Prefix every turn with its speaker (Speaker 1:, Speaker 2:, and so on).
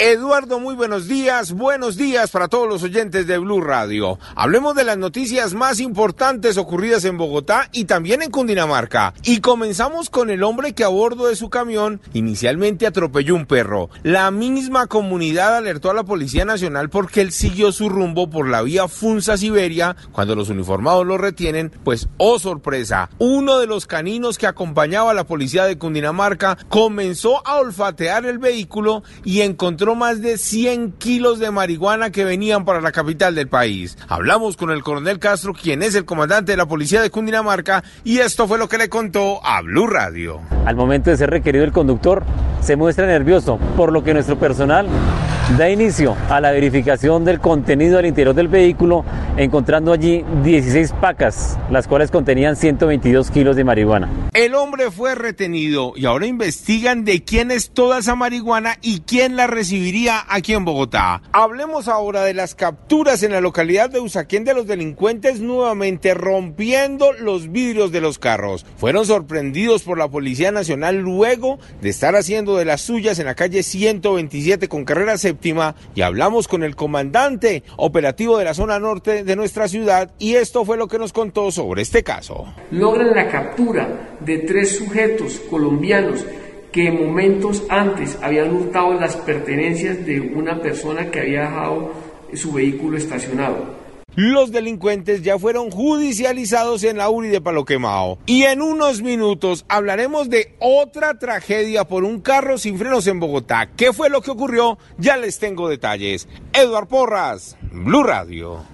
Speaker 1: Eduardo, muy buenos días. Buenos días para todos los oyentes de Blue Radio. Hablemos de las noticias más importantes ocurridas en Bogotá y también en Cundinamarca. Y comenzamos con el hombre que a bordo de su camión inicialmente atropelló un perro. La misma comunidad alertó a la Policía Nacional porque él siguió su rumbo por la vía Funza-Siberia. Cuando los uniformados lo retienen, pues, oh sorpresa, uno de los caninos que acompañaba a la policía de Cundinamarca comenzó a olfatear el vehículo y encontró más de 100 kilos de marihuana que venían para la capital del país. Hablamos con el coronel Castro, quien es el comandante de la policía de Cundinamarca, y esto fue lo que le contó a Blue Radio.
Speaker 2: Al momento de ser requerido el conductor, se muestra nervioso, por lo que nuestro personal da inicio a la verificación del contenido al interior del vehículo, encontrando allí 16 pacas, las cuales contenían 122 kilos de marihuana.
Speaker 1: El hombre fue retenido y ahora investigan de quién es toda esa marihuana y quién la recibiría aquí en Bogotá. Hablemos ahora de las capturas en la localidad de Usaquén de los delincuentes nuevamente rompiendo los vidrios de los carros. Fueron sorprendidos por la Policía Nacional luego de estar haciendo de las suyas en la calle 127 con carrera y hablamos con el comandante operativo de la zona norte de nuestra ciudad y esto fue lo que nos contó sobre este caso.
Speaker 3: Logran la captura de tres sujetos colombianos que momentos antes habían hurtado las pertenencias de una persona que había dejado su vehículo estacionado.
Speaker 1: Los delincuentes ya fueron judicializados en la URI de Palo Quemao. Y en unos minutos hablaremos de otra tragedia por un carro sin frenos en Bogotá. ¿Qué fue lo que ocurrió? Ya les tengo detalles. Eduard Porras, Blue Radio.